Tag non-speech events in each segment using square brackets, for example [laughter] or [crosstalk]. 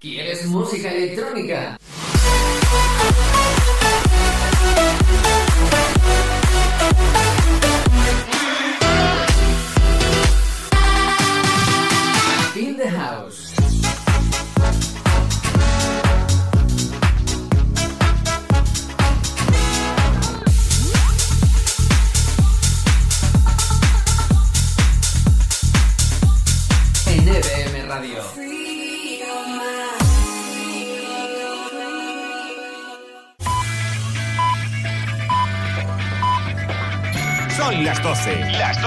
¿Quieres música electrónica?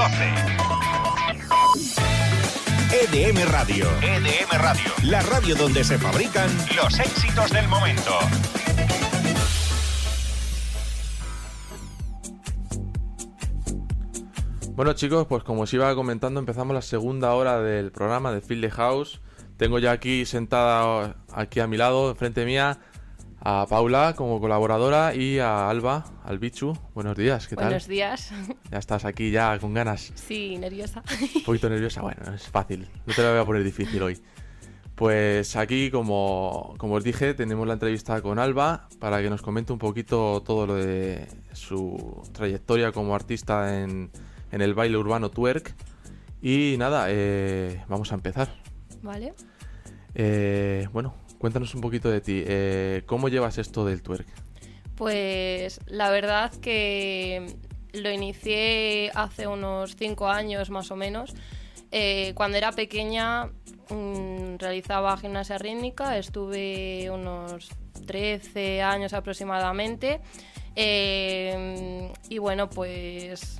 12. Las 12. EDM Radio. EDM Radio. La radio donde se fabrican los éxitos del momento. Bueno chicos, pues como os iba comentando, empezamos la segunda hora del programa de Field House. Tengo ya aquí sentada aquí a mi lado, enfrente mía, a Paula como colaboradora y a Alba, al Bichu. Buenos días, ¿qué tal? Buenos días. Ya estás aquí ya con ganas. Sí, nerviosa. Un poquito nerviosa, bueno, es fácil. No te lo voy a poner difícil hoy. Pues aquí, como, como os dije, tenemos la entrevista con Alba para que nos comente un poquito todo lo de su trayectoria como artista en, en el baile urbano twerk. Y nada, eh, vamos a empezar. ¿Vale? Eh, bueno, cuéntanos un poquito de ti. Eh, ¿Cómo llevas esto del twerk? Pues la verdad que lo inicié hace unos cinco años más o menos. Eh, cuando era pequeña mm, realizaba gimnasia rítmica, estuve unos 13 años aproximadamente. Eh, y bueno, pues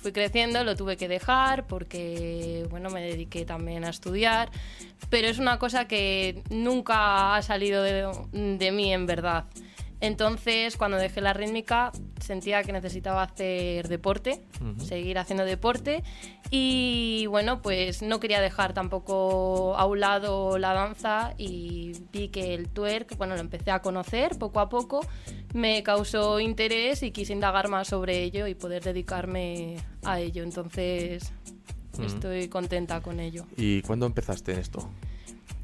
fui creciendo, lo tuve que dejar porque, bueno, me dediqué también a estudiar, pero es una cosa que nunca ha salido de, de mí en verdad. Entonces, cuando dejé la rítmica, sentía que necesitaba hacer deporte, seguir haciendo deporte. Y bueno, pues no quería dejar tampoco a un lado la danza y vi que el twerk, bueno, lo empecé a conocer poco a poco, me causó interés y quise indagar más sobre ello y poder dedicarme a ello. Entonces, estoy contenta con ello. ¿Y cuándo empezaste en esto?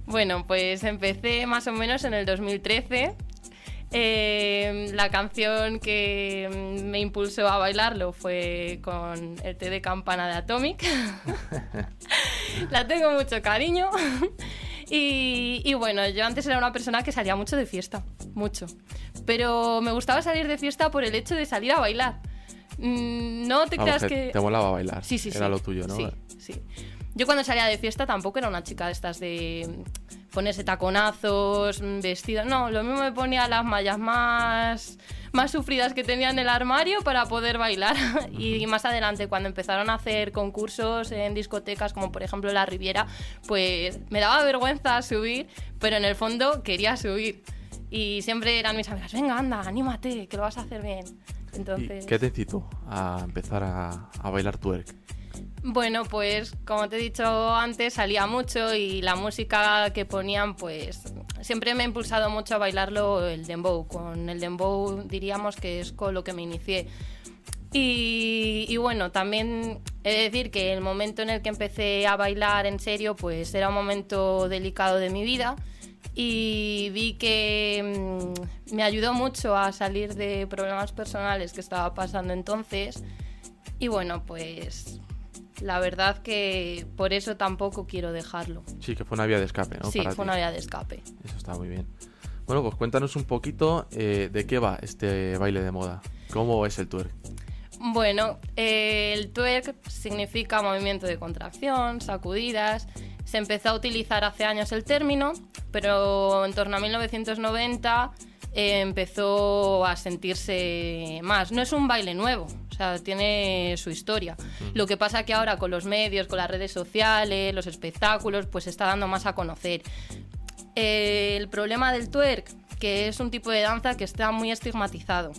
Bueno, pues empecé más o menos en el 2013. Eh, la canción que me impulsó a bailarlo fue con el té de campana de Atomic. [laughs] la tengo mucho cariño. Y, y bueno, yo antes era una persona que salía mucho de fiesta, mucho. Pero me gustaba salir de fiesta por el hecho de salir a bailar. Mm, No te Vamos, creas que que... te molaba bailar. Sí, sí, Era sí. lo tuyo, ¿no? Sí, sí. Yo cuando salía de fiesta tampoco era una chica de estas de mm, ponerse taconazos, mm, vestidos. No, lo mismo me ponía las mallas más, más sufridas que tenía en el armario para poder bailar. [laughs] y más adelante, cuando empezaron a hacer concursos en discotecas, como por ejemplo La Riviera, pues me daba vergüenza subir, pero en el fondo quería subir. Y siempre eran mis amigas, venga, anda, anímate, que lo vas a hacer bien. ¿Y Entonces... qué te incitó a empezar a, a bailar twerk? Bueno, pues como te he dicho antes, salía mucho y la música que ponían, pues siempre me ha impulsado mucho a bailarlo el dembow. Con el dembow diríamos que es con lo que me inicié. Y, bueno, también he de decir que el momento en el que empecé a bailar en serio, pues era un momento delicado de mi vida y vi que mm, me ayudó mucho a salir de problemas personales que estaba pasando entonces. Y bueno, pues la verdad que por eso tampoco quiero dejarlo. Sí, que fue una vía de escape, ¿no? sí, Para fue ti. una vía de escape. Eso está muy bien. Bueno, pues cuéntanos un poquito eh, de qué va este baile de moda. ¿Cómo es el twerk? Bueno, eh, el twerk significa movimiento de contracción, sacudidas. Se empezó a utilizar hace años el término, pero en torno a 1990 eh, empezó a sentirse más. No es un baile nuevo, o sea, tiene su historia. Lo que pasa que ahora con los medios, con las redes sociales, los espectáculos, pues se está dando más a conocer. Eh, el problema del twerk, que es un tipo de danza que está muy estigmatizado.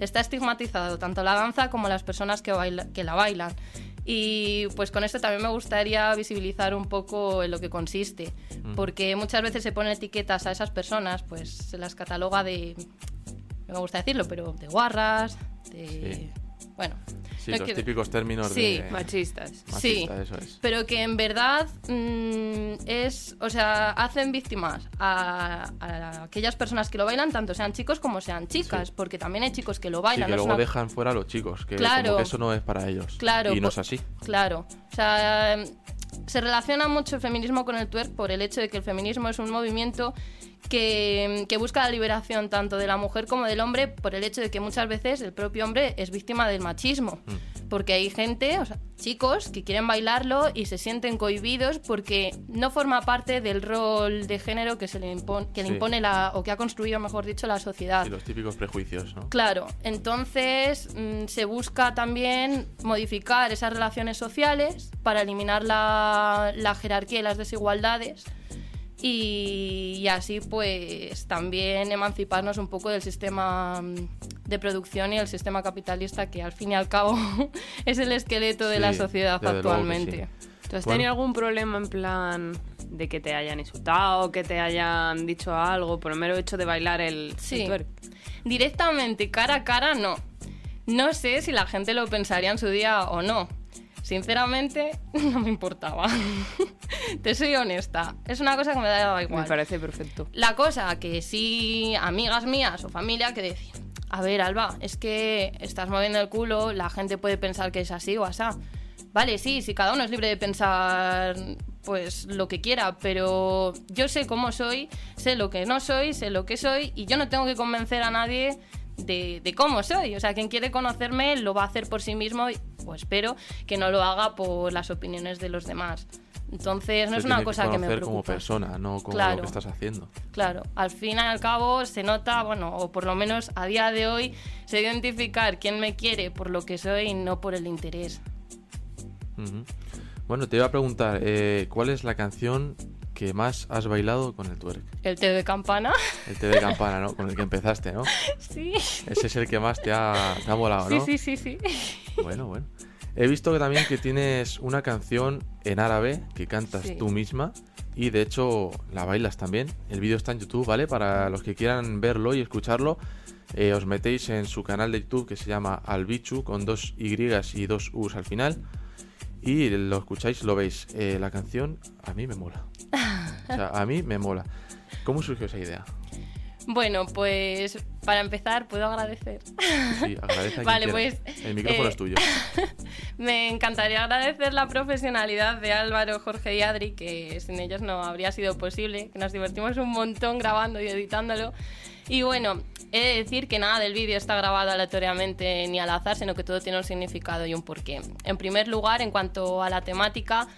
Está estigmatizado tanto la danza como las personas que, baila- que la bailan. Y pues con esto también me gustaría visibilizar un poco en lo que consiste, porque muchas veces se ponen etiquetas a esas personas, pues se las cataloga de, no me gusta decirlo, pero de guarras, de, Sí. Bueno. Sí, no los quiero- típicos términos Sí, de... Machistas. Sí, machista, eso es. pero que en verdad mm, es, o sea, hacen víctimas a, a aquellas personas que lo bailan, tanto sean chicos como sean chicas, Sí. porque también hay chicos que lo Sí, bailan. que no luego una- dejan fuera a los chicos, que Claro. como que eso no es para ellos. Claro, Y no po- es así. Claro, o sea, em, se relaciona mucho el feminismo con el twerk por el hecho de que el feminismo es un movimiento que, que busca la liberación tanto de la mujer como del hombre por el hecho de que muchas veces el propio hombre es víctima del machismo. Porque hay gente, o sea, chicos, que quieren bailarlo y se sienten cohibidos porque no forma parte del rol de género que se le impone, que le impone la, o que ha construido, mejor dicho, la sociedad. Y los típicos prejuicios, ¿no? Claro, entonces mm, se busca también modificar esas relaciones sociales para eliminar la, la jerarquía y las desigualdades y, y así pues también emanciparnos un poco del sistema mm, de producción y el sistema capitalista que al fin y al cabo [laughs] es el esqueleto de Sí, la sociedad actualmente. ¿Tú has Bueno. tenido algún problema en plan de que te hayan insultado, que te hayan dicho algo por el mero hecho de bailar el, el Sí. twerk? Directamente, cara a cara, no. No sé si la gente lo pensaría en su día o no. Sinceramente, [laughs] no me importaba. [laughs] Te soy honesta. Es una cosa que me daba igual. Me parece perfecto. La cosa que sí, amigas mías o familia que decían, a ver, Alba, es que estás moviendo el culo, la gente puede pensar que es así o asá. Vale, sí, sí, cada uno es libre de pensar pues lo que quiera, pero yo sé cómo soy, sé lo que no soy, sé lo que soy y yo no tengo que convencer a nadie de, de cómo soy. O sea, quien quiere conocerme lo va a hacer por sí mismo y pues espero que no lo haga por las opiniones de los demás. Entonces, no es una cosa que, me conocer preocupa. como persona, no como Claro. lo que estás haciendo. Claro, al fin y al cabo se nota, bueno, o por lo menos a día de hoy, se identificar quién me quiere por lo que soy y no por el interés. Bueno, te iba a preguntar, eh, ¿cuál es la canción que más has bailado con el twerk? El té de campana, El té de campana, ¿no? Con el que empezaste, ¿no? [laughs] sí. Ese es el que más te ha, te ha molado, ¿no? Sí, sí, sí, sí. Bueno, bueno. He visto que también que tienes una canción en árabe que cantas Sí. tú misma y de hecho la bailas también. El vídeo está en YouTube, ¿vale? Para los que quieran verlo y escucharlo, eh, os metéis en su canal de YouTube que se llama Albichu con dos Y y dos U's al final y lo escucháis, lo veis. Eh, la canción a mí me mola. O sea, a mí me mola. ¿Cómo surgió esa idea? Bueno, pues para empezar puedo agradecer. Sí, agradece a quien Vale, pues, El micrófono eh, es tuyo. [laughs] Me encantaría agradecer la profesionalidad de Álvaro, Jorge y Adri, que sin ellos no habría sido posible, que nos divertimos un montón grabando y editándolo. Y bueno, he de decir que nada del vídeo está grabado aleatoriamente ni al azar, sino que todo tiene un significado y un porqué. En primer lugar, en cuanto a la temática,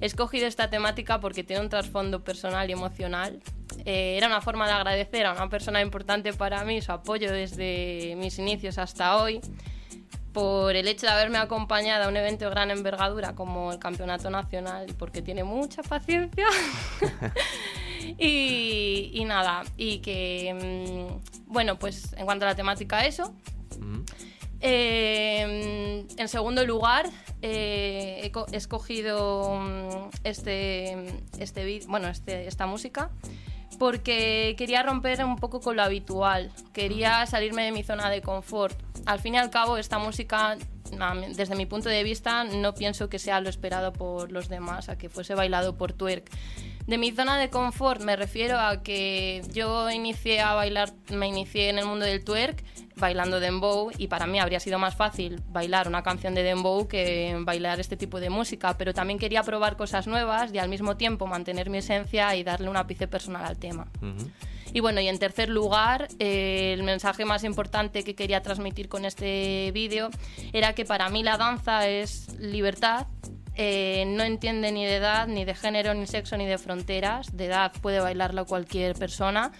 he escogido esta temática porque tiene un trasfondo personal y emocional. Eh, era una forma de agradecer a una persona importante para mí su apoyo desde mis inicios hasta hoy por el hecho de haberme acompañado a un evento de gran envergadura como el Campeonato Nacional porque tiene mucha paciencia. [laughs] y, y nada, y que, mm, bueno, pues en cuanto a la temática, eso. Ujú. Eh, en segundo lugar, eh, he co- he escogido mm, este, este bueno, este, esta música porque quería romper un poco con lo habitual, quería salirme de mi zona de confort. Al fin y al cabo, esta música, desde mi punto de vista, no pienso que sea lo esperado por los demás, a que fuese bailado por twerk. De mi zona de confort me refiero a que yo inicié a bailar, me inicié en el mundo del twerk bailando dembow y para mí habría sido más fácil bailar una canción de dembow que bailar este tipo de música, pero también quería probar cosas nuevas y al mismo tiempo mantener mi esencia y darle un ápice personal al tema. Y bueno, y en tercer lugar, eh, el mensaje más importante que quería transmitir con este vídeo era que para mí la danza es libertad, eh, no entiende ni de edad, ni de género, ni sexo, ni de fronteras. De edad puede bailarla cualquier persona.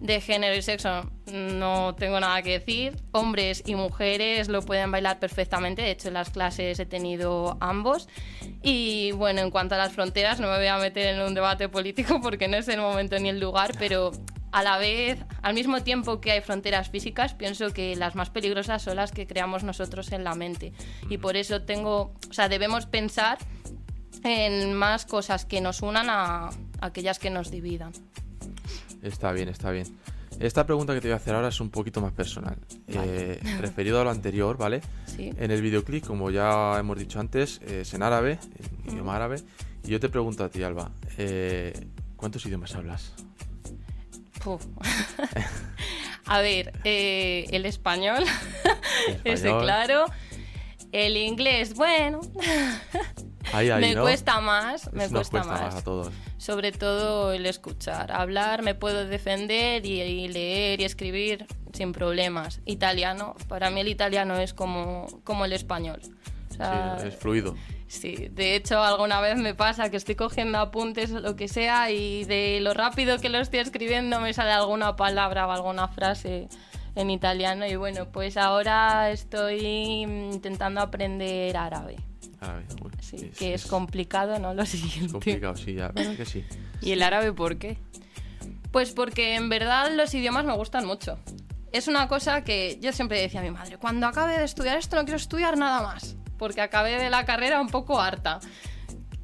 De género y sexo no tengo nada que decir. Hombres y mujeres lo pueden bailar perfectamente. De hecho, en las clases he tenido ambos. Y bueno, en cuanto a las fronteras, no me voy a meter en un debate político [laughs] porque no es el momento ni el lugar, pero a la vez, al mismo tiempo que hay fronteras físicas, pienso que las más peligrosas son las que creamos nosotros en la mente. Y por eso tengo, o sea, debemos pensar en más cosas que nos unan a aquellas que nos dividan. Está bien, está bien. Esta pregunta que te voy a hacer ahora es un poquito más personal. Eh, [laughs] referido a lo anterior, ¿vale? Sí. En el videoclip, como ya hemos dicho antes, es en árabe, en idioma árabe. Y yo te pregunto a ti, Alba, eh, ¿cuántos idiomas hablas? [laughs] A ver, eh, el español, [laughs] ese claro. El inglés, bueno, Ahí, ahí, [laughs] me ¿no? cuesta más, me Nos cuesta, cuesta más. a todos. Sobre todo el escuchar. Hablar me puedo defender y, y leer y escribir sin problemas. Italiano, para mí el italiano es como, como el español. O sea, Sí, es fluido. Sí, de hecho alguna vez me pasa que estoy cogiendo apuntes o lo que sea y de lo rápido que lo estoy escribiendo me sale alguna palabra o alguna frase en italiano y bueno, pues ahora estoy intentando aprender árabe. Árabe, Sí, sí, que es, complicado, ¿no? [laughs] Lo siguiente. complicado, sí, verdad que sí. ¿Y el árabe por qué? Pues porque en verdad los idiomas me gustan mucho. Es una cosa que yo siempre decía a mi madre, cuando acabe de estudiar esto no quiero estudiar nada más, porque acabé de la carrera un poco harta.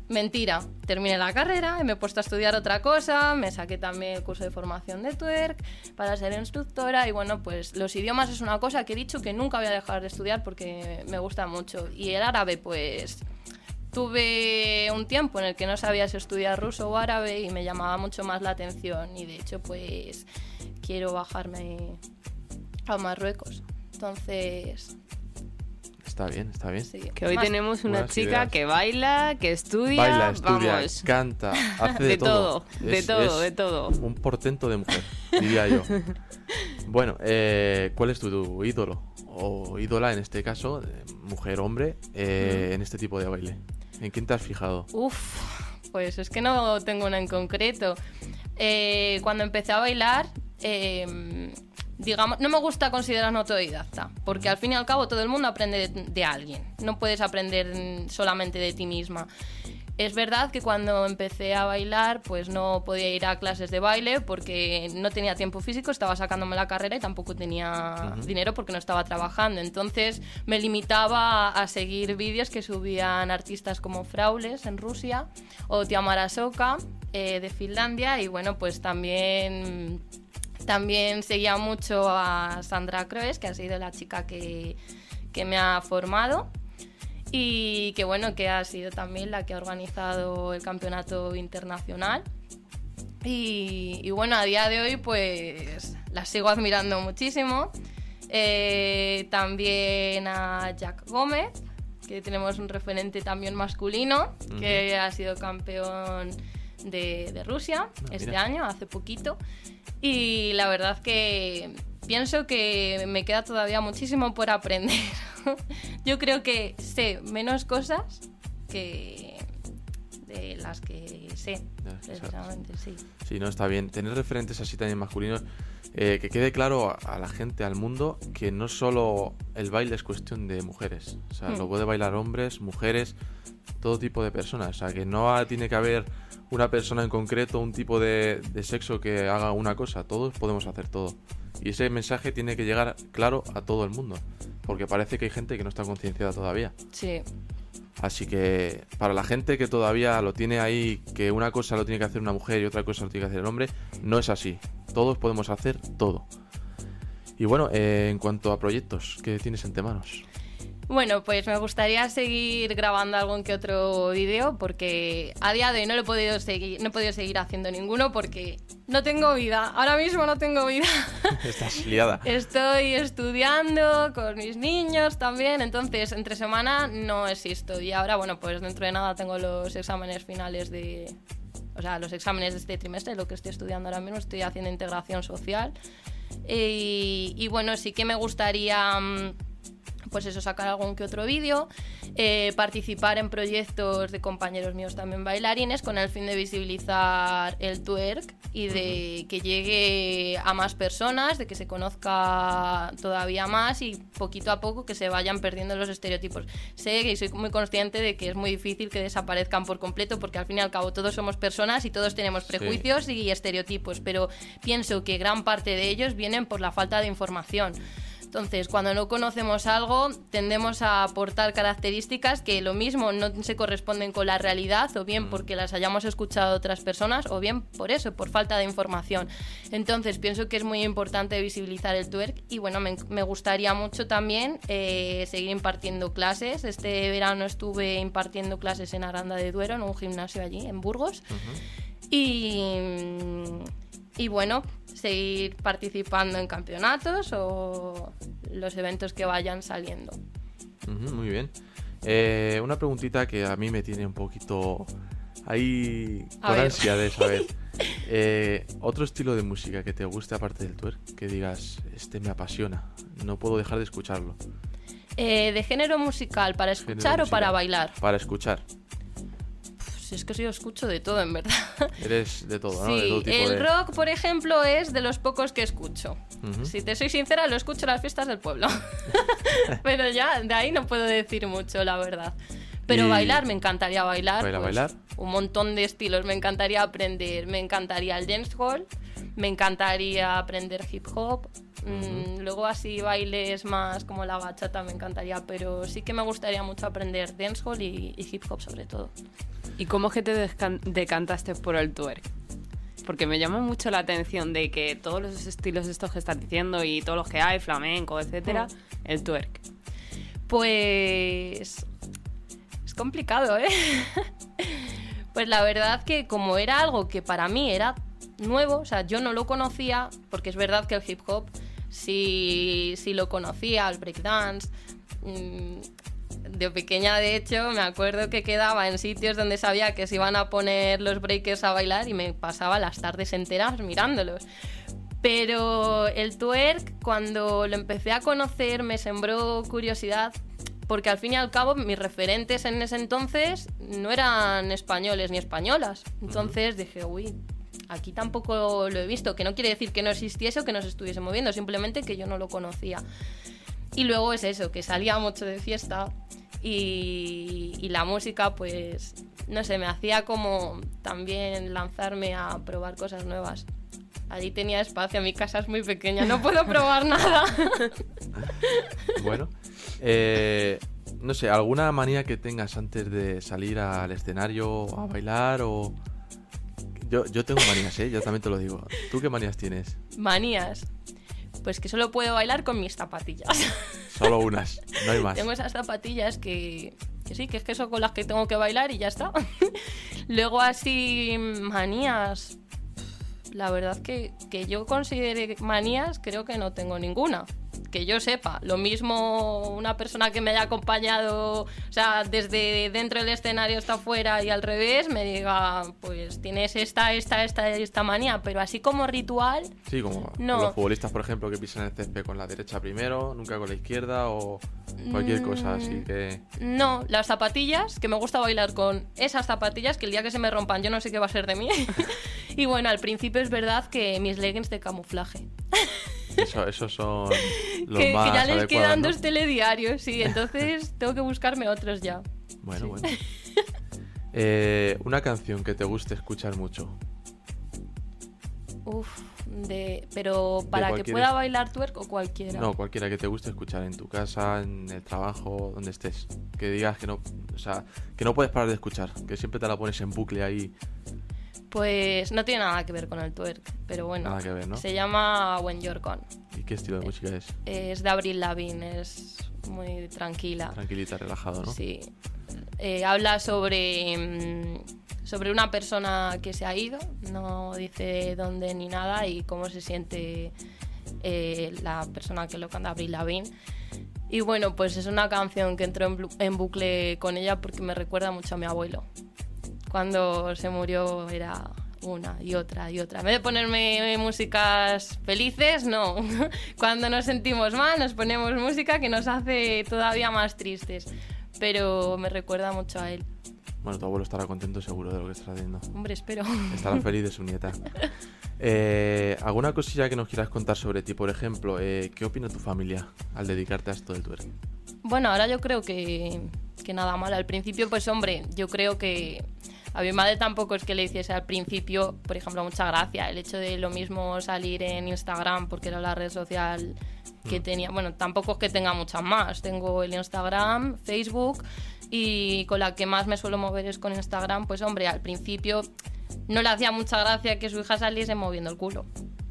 Mentira, terminé la carrera y me he puesto a estudiar otra cosa, me saqué también el curso de formación de twerk para ser instructora y bueno, pues los idiomas es una cosa que he dicho que nunca voy a dejar de estudiar porque me gusta mucho. Y el árabe pues tuve un tiempo en el que no sabía si estudiar ruso o árabe y me llamaba mucho más la atención y de hecho pues quiero bajarme a Marruecos. Entonces, Está bien, está bien. sí. Que hoy Más- tenemos una chica ideas. que baila, que estudia, Baila, estudia, vamos, canta, [laughs] hace de, de todo, de Es- todo, es de todo. Un portento de mujer, diría yo. [laughs] Bueno, eh, ¿cuál es tu, tu ídolo? O ídola en este caso, mujer, hombre, eh, en este tipo de baile. ¿En quién te has fijado? Uf, pues es que no tengo una en concreto. Eh, cuando empecé a bailar, eh, digamos, no me gusta considerarme autodidacta, porque al fin y al cabo todo el mundo aprende de, de alguien, no puedes aprender solamente de ti misma. Es verdad que cuando empecé a bailar, pues no podía ir a clases de baile porque no tenía tiempo físico, estaba sacándome la carrera y tampoco tenía dinero porque no estaba trabajando. Entonces me limitaba a seguir vídeos que subían artistas como Fraules en Rusia o Tiamara Soka eh, de Finlandia y bueno, pues también también seguía mucho a Sandra Croes, que ha sido la chica que, que me ha formado y que bueno, que ha sido también la que ha organizado el campeonato internacional. Y, y bueno, a día de hoy pues la sigo admirando muchísimo. Eh, también a Jack Gómez, que tenemos un referente también masculino, que ha sido campeón de, de Rusia este mira. año, hace poquito. Y la verdad que pienso que me queda todavía muchísimo por aprender. [laughs] Yo creo que sé menos cosas que de las que sé, precisamente, sí. Sí, no, está bien. Tener referentes así también masculinos. eh, que quede claro a, la gente, al mundo, que no solo el baile es cuestión de mujeres. O sea, lo puede bailar hombres, mujeres, todo tipo de personas. O sea, que no tiene que haber una persona en concreto, un tipo de, de sexo que haga una cosa. Todos podemos hacer todo. Y ese mensaje tiene que llegar claro a todo el mundo. Porque parece que hay gente que no está concienciada todavía. Sí, Así que para la gente que todavía lo tiene ahí, que una cosa lo tiene que hacer una mujer y otra cosa lo tiene que hacer el hombre, no es así. Todos podemos hacer todo. Y bueno, eh, en cuanto a proyectos, ¿qué tienes entre manos? Bueno, pues me gustaría seguir grabando algún que otro vídeo porque a día de hoy no lo he podido seguir, no he podido seguir haciendo ninguno porque no tengo vida. Ahora mismo no tengo vida. [laughs] Estás liada. Estoy estudiando con mis niños también, entonces entre semana no existo. Y ahora, bueno, pues dentro de nada tengo los exámenes finales de... O sea, los exámenes de este trimestre, lo que estoy estudiando ahora mismo, estoy haciendo integración social. Y, y bueno, sí que me gustaría... pues eso, sacar algún que otro vídeo, eh, participar en proyectos de compañeros míos también bailarines con el fin de visibilizar el twerk y de que llegue a más personas, de que se conozca todavía más y poquito a poco que se vayan perdiendo los estereotipos. Sé que soy muy consciente de que es muy difícil que desaparezcan por completo porque al fin y al cabo todos somos personas y todos tenemos Sí. prejuicios y estereotipos, pero pienso que gran parte de ellos vienen por la falta de información. Entonces, cuando no conocemos algo, tendemos a aportar características que lo mismo no se corresponden con la realidad, o bien porque las hayamos escuchado de otras personas, o bien por eso, por falta de información. Entonces, pienso que es muy importante visibilizar el twerk y bueno, me, me gustaría mucho también eh, seguir impartiendo clases. Este verano estuve impartiendo clases en Aranda de Duero, en un gimnasio allí, en Burgos. Y, y bueno, seguir participando en campeonatos o los eventos que vayan saliendo. Muy bien. Eh, una preguntita que a mí me tiene un poquito ahí con ansia de saber. [laughs] Eh, otro estilo de música que te guste aparte del twerk, que digas, este me apasiona, no puedo dejar de escucharlo. Eh, ¿De género musical para Género escuchar o para bailar? Para escuchar. Pues es que yo escucho de todo, en verdad. [laughs] Eres de todo, ¿no? De todo Sí, tipo el de... rock, por ejemplo, es de los pocos que escucho. Si te soy sincera, lo escucho en las fiestas del pueblo. [laughs] [laughs] Pero ya, de ahí no puedo decir mucho, la verdad. Pero Y- bailar, me encantaría bailar. ¿Bailar, pues, bailar? Un montón de estilos, me encantaría aprender. Me encantaría el dancehall, me encantaría aprender hip hop. Mm, luego así bailes más como la bachata me encantaría, pero sí que me gustaría mucho aprender dancehall y, y hip hop sobre todo. ¿Y cómo es que te decantaste por el twerk? Porque me llama mucho la atención de que todos los estilos estos que estás diciendo y todos los que hay, flamenco, etcétera, el twerk. Pues es complicado, ¿eh? [laughs] pues la verdad que como era algo que para mí era nuevo, o sea, yo no lo conocía, porque es verdad que el hip hop sí, sí lo conocía, el breakdance. De pequeña, de hecho, me acuerdo que quedaba en sitios donde sabía que se iban a poner los breakers a bailar y me pasaba las tardes enteras mirándolos. Pero el twerk, cuando lo empecé a conocer, me sembró curiosidad, porque al fin y al cabo mis referentes en ese entonces no eran españoles ni españolas. Entonces dije, uy, aquí tampoco lo he visto, que no quiere decir que no existiese o que no se estuviese moviendo, simplemente que yo no lo conocía. Y luego es eso, que salía mucho de fiesta y, y la música, pues, no sé, me hacía como también lanzarme a probar cosas nuevas. Allí tenía espacio, mi casa es muy pequeña, no puedo [laughs] probar nada. Bueno, eh, no sé, ¿alguna manía que tengas antes de salir al escenario a bailar o...? Yo, yo tengo manías, ¿eh? Yo también te lo digo. ¿Tú qué manías tienes? Manías. Pues que solo puedo bailar con mis zapatillas. [laughs] Solo unas, no hay más. Tengo esas zapatillas que, que sí, que es que son con las que tengo que bailar y ya está. [laughs] Luego así, manías. La verdad que, que yo considere manías, creo que no tengo ninguna. Que yo sepa. Lo mismo una persona que me haya acompañado, o sea, desde dentro del escenario hasta afuera y al revés, me diga, pues tienes esta, esta, esta, esta manía. Pero así como ritual, Sí, como No. los futbolistas, por ejemplo, que pisan el césped con la derecha primero, nunca con la izquierda o cualquier cosa así Mm. que... No, las zapatillas, que me gusta bailar con esas zapatillas, que el día que se me rompan yo no sé qué va a ser de mí. [laughs] y bueno, al principio es verdad que mis leggings de camuflaje. [laughs] Eso, esos son los que, que más ya les quedan ¿no? dos telediarios, sí, entonces [laughs] tengo que buscarme otros ya. Bueno, bueno. [laughs] Eh, una canción que te guste escuchar mucho. Uf, de, pero para que cualquier- pueda bailar twerk o cualquiera. No, cualquiera que te guste escuchar en tu casa, en el trabajo, donde estés. Que digas que no, o sea, que no puedes parar de escuchar, que siempre te la pones en bucle ahí. Pues no tiene nada que ver con el twerk, pero bueno. Nada que ver, ¿no? Se llama When You're Gone. ¿Y qué estilo de música es? Es de Avril Lavigne, es muy tranquila. Tranquilita, relajado, ¿no? Sí. Eh, habla sobre, mm, sobre una persona que se ha ido, no dice dónde ni nada y cómo se siente eh, la persona que lo canta, Avril Lavigne. Y bueno, pues es una canción que entró en bucle con ella porque me recuerda mucho a mi abuelo. Cuando se murió era una y otra y otra. En vez de ponerme músicas felices, no. [laughs] Cuando nos sentimos mal nos ponemos música que nos hace todavía más tristes. Pero me recuerda mucho a él. Bueno, tu abuelo estará contento seguro de lo que estás haciendo. Hombre, espero. Estará [laughs] feliz de su nieta. Eh, ¿Alguna cosilla que nos quieras contar sobre ti? Por ejemplo, eh, ¿qué opina tu familia al dedicarte a esto del twerk? Bueno, ahora yo creo que, que nada mal. Al principio, pues hombre, yo creo que A mi madre tampoco es que le hiciese al principio, por ejemplo, mucha gracia el hecho de lo mismo salir en Instagram, porque era la red social que Mm. tenía. Bueno, tampoco es que tenga muchas más. Tengo el Instagram, Facebook y con la que más me suelo mover es con Instagram. Pues hombre, al principio no le hacía mucha gracia que su hija saliese moviendo el culo.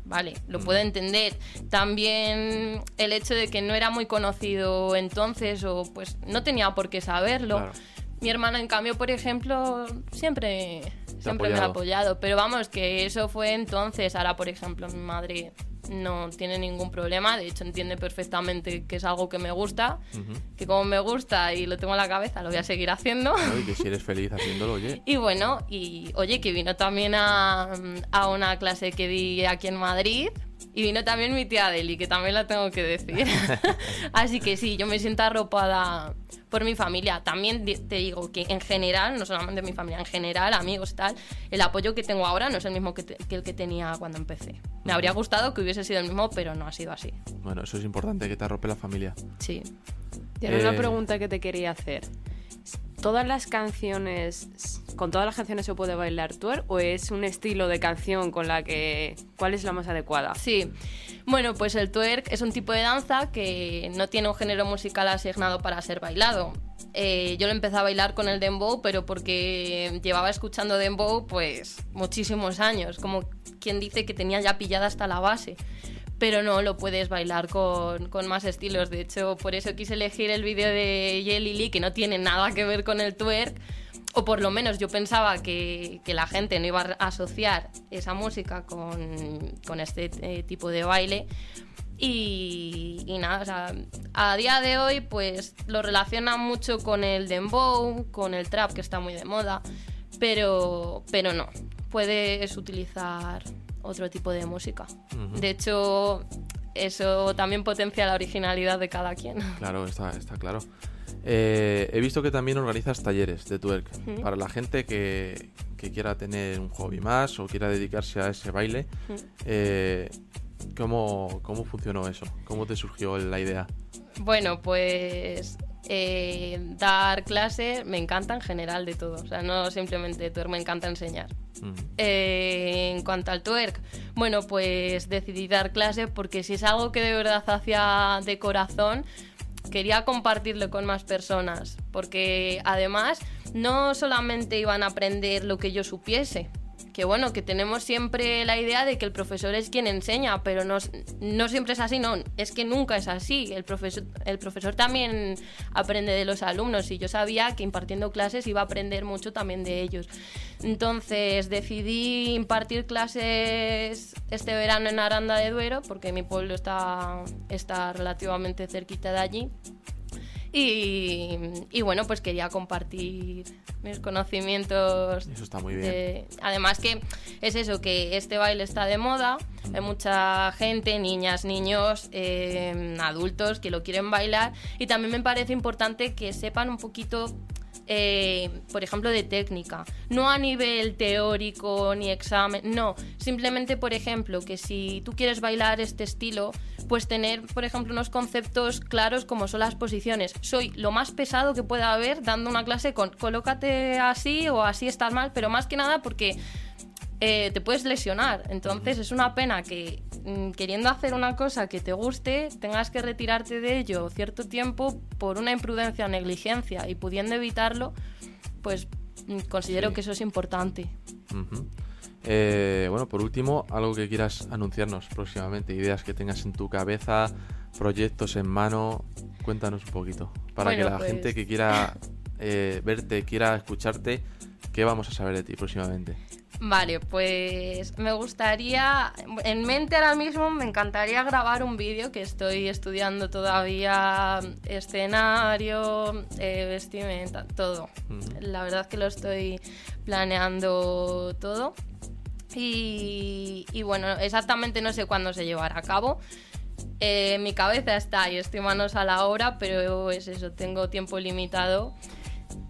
Vale, Mm. lo puedo entender. También el hecho de que no era muy conocido entonces o pues no tenía por qué saberlo. Claro. Mi hermana, en cambio, por ejemplo, siempre, siempre me ha apoyado. Pero vamos, que eso fue entonces. Ahora, por ejemplo, mi madre no tiene ningún problema. De hecho, entiende perfectamente que es algo que me gusta. Ujú. Que como me gusta y lo tengo en la cabeza, lo voy a seguir haciendo. Claro, y que si eres feliz haciéndolo, oye. [laughs] Y bueno, y oye, que vino también a, a una clase que di aquí en Madrid. Y vino también mi tía Deli, que también la tengo que decir. [laughs] Así que sí, yo me siento arropada por mi familia. También te digo que en general, no solamente mi familia, en general, amigos y tal, el apoyo que tengo ahora no es el mismo que, te- que el que tenía cuando empecé. Me habría gustado que hubiese sido el mismo, pero no ha sido así. Bueno, eso es importante, que te arrope la familia. Sí. Y ahora una Eh, pregunta que te quería hacer. ¿Todas las canciones, con todas las canciones se puede bailar twerk o es un estilo de canción con la que... ¿Cuál es la más adecuada? Sí. Bueno, pues el twerk es un tipo de danza que no tiene un género musical asignado para ser bailado. Eh, yo lo empecé a bailar con el dembow, pero porque llevaba escuchando dembow pues muchísimos años, como quien dice que tenía ya pillada hasta la base. Pero no lo puedes bailar con, con más estilos. De hecho, por eso quise elegir el vídeo de Jelly Lee, que no tiene nada que ver con el twerk. O por lo menos yo pensaba que, que la gente no iba a asociar esa música con, con este eh, tipo de baile. Y, nada, o sea, a día de hoy pues lo relacionan mucho con el dembow, con el trap que está muy de moda, pero, pero no, puedes utilizar otro tipo de música. De hecho, eso también potencia la originalidad de cada quien. Claro, está, está claro. Eh, he visto que también organizas talleres de twerk para la gente que, que quiera tener un hobby más o quiera dedicarse a ese baile. Eh, ¿cómo, ¿Cómo funcionó eso? ¿Cómo te surgió la idea? Bueno, pues eh, dar clase me encanta en general de todo. O sea, no simplemente twerk, me encanta enseñar. Ujú. Eh, en cuanto al twerk, bueno, pues decidí dar clase porque si es algo que de verdad hacía de corazón, quería compartirlo con más personas. Porque además no solamente iban a aprender lo que yo supiese, que bueno, que tenemos siempre la idea de que el profesor es quien enseña, pero no, no siempre es así, no, es que nunca es así. El profesor, el profesor también aprende de los alumnos y yo sabía que impartiendo clases iba a aprender mucho también de ellos. Entonces decidí impartir clases este verano en Aranda de Duero, porque mi pueblo está, está relativamente cerquita de allí. Y, y bueno, pues quería compartir mis conocimientos. Eso está muy bien. de- además que es eso, que este baile está de moda, hay mucha gente, niñas, niños, eh, adultos que lo quieren bailar y también me parece importante que sepan un poquito eh, por ejemplo, de técnica. No a nivel teórico ni examen, no. Simplemente, por ejemplo, que si tú quieres bailar este estilo, pues tener, por ejemplo, unos conceptos claros como son las posiciones. Soy lo más pesado que pueda haber dando una clase con colócate así o así estás mal, pero más que nada porque eh, te puedes lesionar. Entonces es una pena que mm, queriendo hacer una cosa que te guste, tengas que retirarte de ello cierto tiempo por una imprudencia o negligencia y pudiendo evitarlo, pues mm, considero Sí. que eso es importante. Eh, bueno, por último, algo que quieras anunciarnos próximamente, ideas que tengas en tu cabeza, proyectos en mano, cuéntanos un poquito. Para que la pues- gente que quiera eh, verte, quiera escucharte, ¿qué vamos a saber de ti próximamente? Vale, pues me gustaría, en mente ahora mismo me encantaría grabar un vídeo que estoy estudiando todavía, escenario, eh, vestimenta, todo. La verdad que lo estoy planeando todo. Y, bueno, exactamente no sé cuándo se llevará a cabo. Eh, mi cabeza está y estoy manos a la obra, pero es eso, tengo tiempo limitado.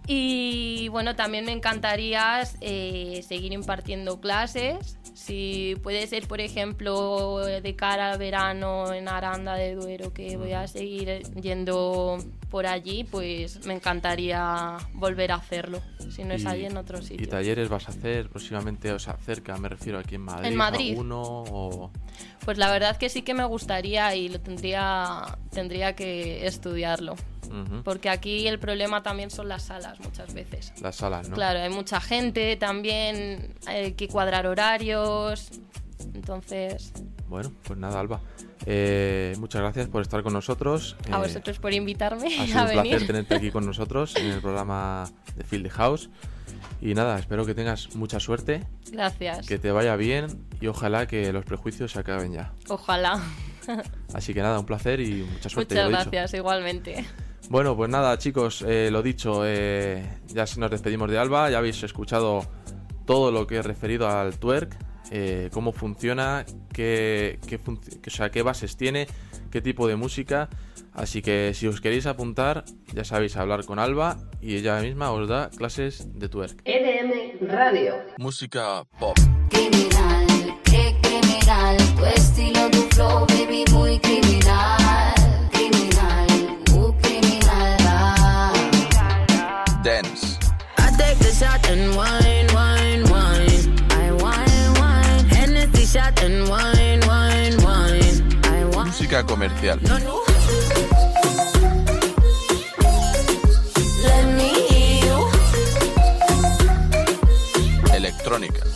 Y bueno, también me encantaría eh, seguir impartiendo clases, Si puede ser, por ejemplo, de cara al verano en Aranda de Duero, que voy a seguir yendo por allí, pues me encantaría volver a hacerlo. Si no es allí en otro sitio. ¿Y talleres vas a hacer próximamente, o sea, cerca, me refiero aquí en Madrid? En Madrid. ¿Alguno o...? Pues la verdad que sí que me gustaría y lo tendría, tendría que estudiarlo. Ujú. Porque aquí el problema también son las salas muchas veces. Las salas, ¿no? Claro, hay mucha gente, también hay que cuadrar horarios. Entonces, Bueno, pues nada, Alba. Eh, muchas gracias por estar con nosotros. a Eh, vosotros por invitarme Ha [laughs] sido a un placer venir. tenerte aquí con nosotros en el programa de Field House. Y nada, espero que tengas mucha suerte, Gracias. que te vaya bien y ojalá que los prejuicios se acaben ya. Ojalá. Así que nada, un placer y mucha suerte. Muchas gracias, igualmente. Bueno, pues nada, chicos, eh, lo dicho, eh, ya nos despedimos de Alba, ya habéis escuchado todo lo que he referido al twerk, eh, cómo funciona, qué, qué func- o sea, qué bases tiene, qué tipo de música. Así que si os queréis apuntar, ya sabéis hablar con Alba y ella misma os da clases de twerk. EDM Radio. Música pop. Criminal, qué criminal, tu estilo, tu flow, baby, muy criminal. Criminal, Dance. I take the shot and wine, wine, wine. I wine, wine. Hennessy shot and wine, wine, wine. I wine. Música comercial. No, no. Let me hear you. Electrónica.